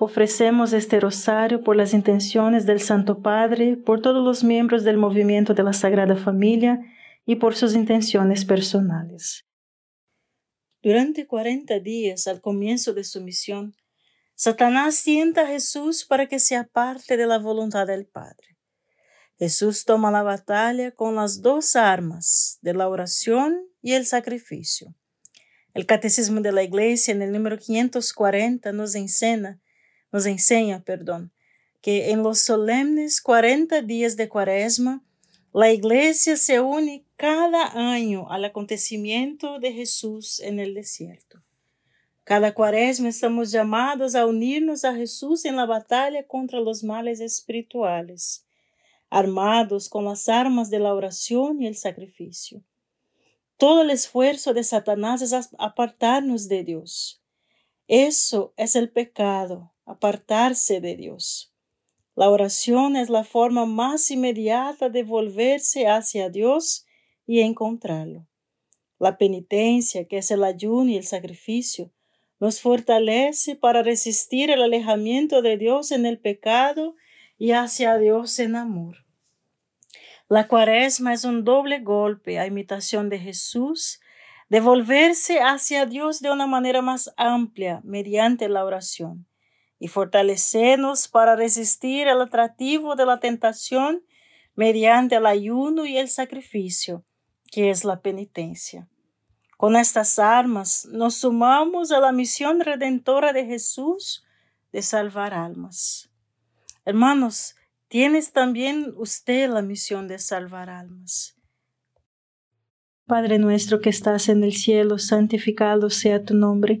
Ofrecemos este rosario por las intenciones del Santo Padre, por todos los miembros del movimiento de la Sagrada Familia y por sus intenciones personales. Durante cuarenta días al comienzo de su misión, Satanás sienta a Jesús para que se aparte de la voluntad del Padre. Jesús toma la batalla con las dos armas de la oración y el sacrificio. El Catecismo de la Iglesia en el número 540 nos enseña nos enseña, perdón, que en los solemnes 40 días de Cuaresma, la Iglesia se une cada año al acontecimiento de Jesús en el desierto. Cada cuaresma estamos llamados a unirnos a Jesús en la batalla contra los males espirituales, armados con las armas de la oración y el sacrificio. Todo el esfuerzo de Satanás es apartarnos de Dios. Eso es el pecado, apartarse de Dios. La oración es la forma más inmediata de volverse hacia Dios y encontrarlo. La penitencia, que es el ayuno y el sacrificio, nos fortalece para resistir el alejamiento de Dios en el pecado y hacia Dios en amor. La cuaresma es un doble golpe a imitación de Jesús, de volverse hacia Dios de una manera más amplia mediante la oración y fortalecernos para resistir el atractivo de la tentación mediante el ayuno y el sacrificio, que es la penitencia. Con estas armas nos sumamos a la misión redentora de Jesús de salvar almas. Hermanos, tienes también usted la misión de salvar almas. Padre nuestro que estás en el cielo, santificado sea tu nombre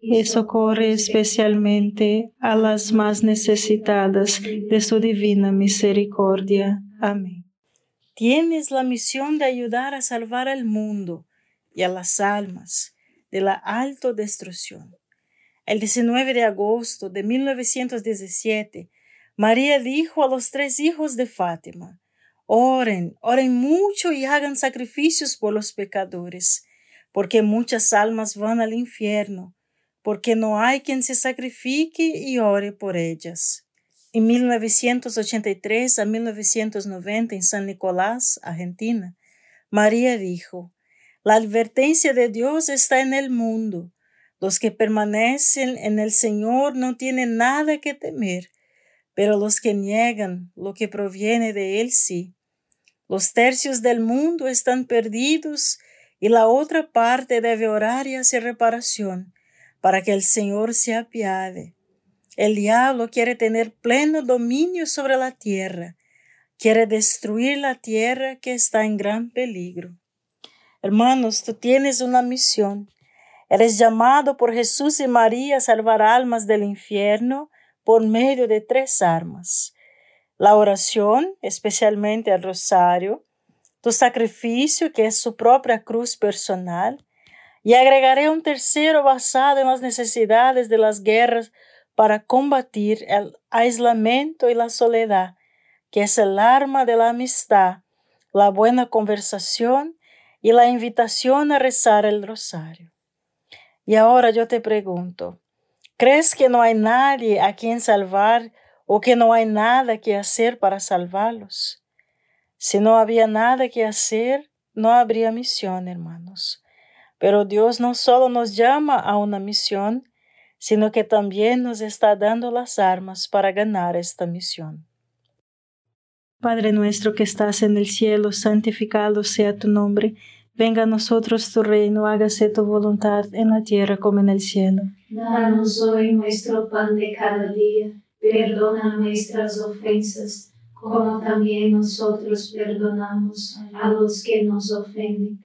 y socorre especialmente a las más necesitadas de su divina misericordia. Amén. Tienes la misión de ayudar a salvar al mundo y a las almas de la autodestrucción. El 19 de agosto de 1917, María dijo a los tres hijos de Fátima, Oren, oren mucho y hagan sacrificios por los pecadores, porque muchas almas van al infierno porque no hay quien se sacrifique y ore por ellas. En 1983 a 1990 en San Nicolás, Argentina, María dijo, La advertencia de Dios está en el mundo. Los que permanecen en el Señor no tienen nada que temer, pero los que niegan lo que proviene de Él sí. Los tercios del mundo están perdidos y la otra parte debe orar y hacer reparación para que el Señor se apiade. El diablo quiere tener pleno dominio sobre la tierra, quiere destruir la tierra que está en gran peligro. Hermanos, tú tienes una misión. Eres llamado por Jesús y María a salvar almas del infierno por medio de tres armas. La oración, especialmente el rosario, tu sacrificio, que es su propia cruz personal, y agregaré un tercero basado en las necesidades de las guerras para combatir el aislamiento y la soledad, que es el arma de la amistad, la buena conversación y la invitación a rezar el rosario. Y ahora yo te pregunto, ¿crees que no hay nadie a quien salvar o que no hay nada que hacer para salvarlos? Si no había nada que hacer, no habría misión, hermanos. Pero Dios no solo nos llama a una misión, sino que también nos está dando las armas para ganar esta misión. Padre nuestro que estás en el cielo, santificado sea tu nombre. Venga a nosotros tu reino, hágase tu voluntad en la tierra como en el cielo. Danos hoy nuestro pan de cada día, perdona nuestras ofensas, como también nosotros perdonamos a los que nos ofenden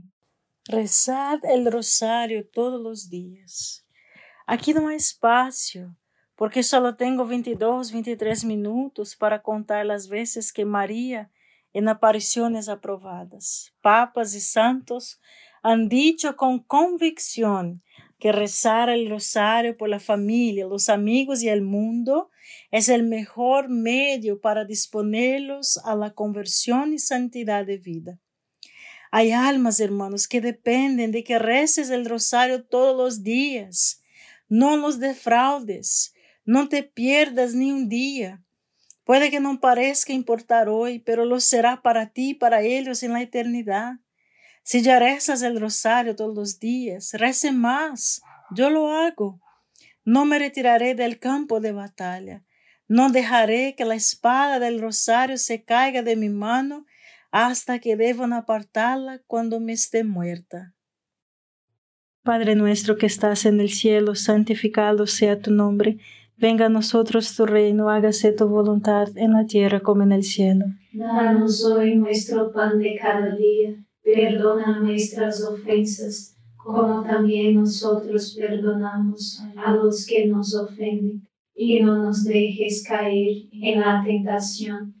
Rezad el rosario todos los días. Aquí no hay espacio, porque solo tengo 22, 23 minutos para contar las veces que María, en apariciones aprobadas, papas y santos, han dicho con convicción que rezar el rosario por la familia, los amigos y el mundo es el mejor medio para disponerlos a la conversión y santidad de vida. Hay almas, hermanos, que dependen de que reces el rosario todos los días. No los defraudes, no te pierdas ni un día. Puede que no parezca importar hoy, pero lo será para ti y para ellos en la eternidad. Si ya rezas el rosario todos los días, rece más. Yo lo hago. No me retiraré del campo de batalla. No dejaré que la espada del rosario se caiga de mi mano hasta que deban apartarla cuando me esté muerta. Padre nuestro que estás en el cielo, santificado sea tu nombre. Venga a nosotros tu reino, hágase tu voluntad en la tierra como en el cielo. Danos hoy nuestro pan de cada día, perdona nuestras ofensas, como también nosotros perdonamos a los que nos ofenden, y no nos dejes caer en la tentación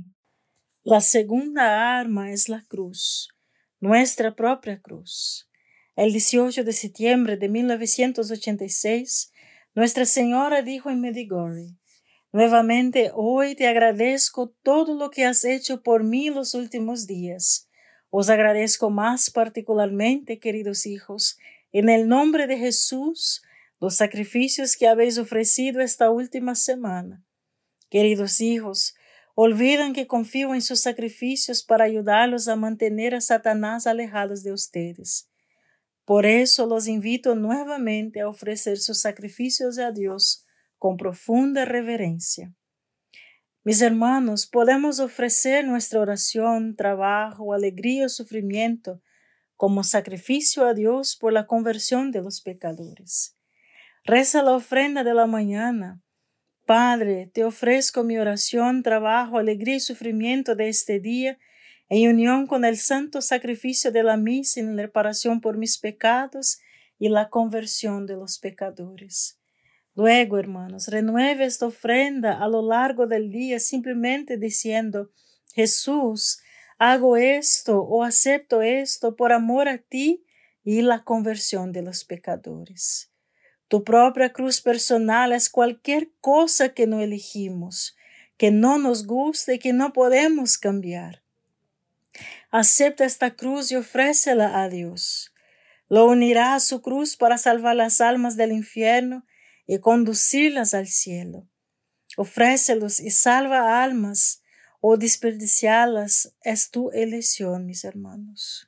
La segunda arma es la cruz, nuestra propia cruz. El 18 de septiembre de 1986, Nuestra Señora dijo en Medigori, Nuevamente hoy te agradezco todo lo que has hecho por mí los últimos días. Os agradezco más particularmente, queridos hijos, en el nombre de Jesús, los sacrificios que habéis ofrecido esta última semana. Queridos hijos, olvidan que confío en sus sacrificios para ayudarlos a mantener a Satanás alejados de ustedes. Por eso los invito nuevamente a ofrecer sus sacrificios a Dios con profunda reverencia. Mis hermanos, podemos ofrecer nuestra oración, trabajo, alegría o sufrimiento como sacrificio a Dios por la conversión de los pecadores. Reza la ofrenda de la mañana. Padre, te ofrezco mi oración, trabajo, alegría y sufrimiento de este día en unión con el santo sacrificio de la misa en reparación por mis pecados y la conversión de los pecadores. Luego, hermanos, renueve esta ofrenda a lo largo del día simplemente diciendo, Jesús, hago esto o acepto esto por amor a ti y la conversión de los pecadores. Tu propia cruz personal es cualquier cosa que no elegimos, que no nos guste y que no podemos cambiar. Acepta esta cruz y ofrécela a Dios. Lo unirá a su cruz para salvar las almas del infierno y conducirlas al cielo. Ofrécelos y salva almas o desperdiciarlas es tu elección, mis hermanos.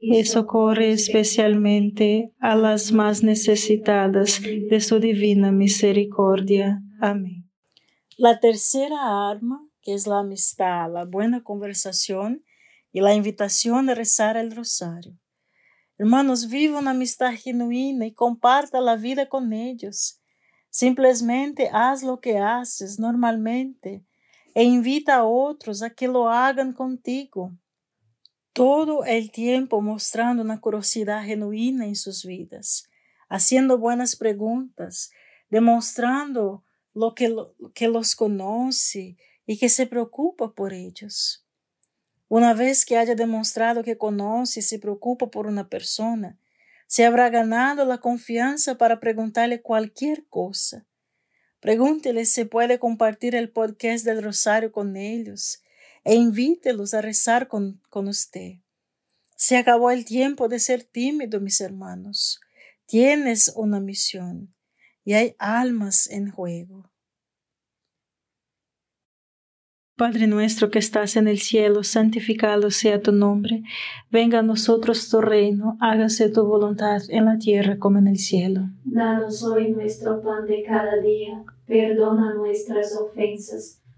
y socorre especialmente a las más necesitadas de su divina misericordia. Amén. La tercera arma que es la amistad, la buena conversación y la invitación a rezar el rosario. Hermanos, viva una amistad genuina y comparta la vida con ellos. Simplemente haz lo que haces normalmente e invita a otros a que lo hagan contigo. Todo el tiempo mostrando una curiosidad genuina en sus vidas, haciendo buenas preguntas, demostrando lo que, que los conoce y que se preocupa por ellos. Una vez que haya demostrado que conoce y se preocupa por una persona, se habrá ganado la confianza para preguntarle cualquier cosa. Pregúntele si puede compartir el podcast del Rosario con ellos e invítelos a rezar con, con usted. Se acabó el tiempo de ser tímido, mis hermanos. Tienes una misión y hay almas en juego. Padre nuestro que estás en el cielo, santificado sea tu nombre. Venga a nosotros tu reino, hágase tu voluntad en la tierra como en el cielo. Danos hoy nuestro pan de cada día, perdona nuestras ofensas,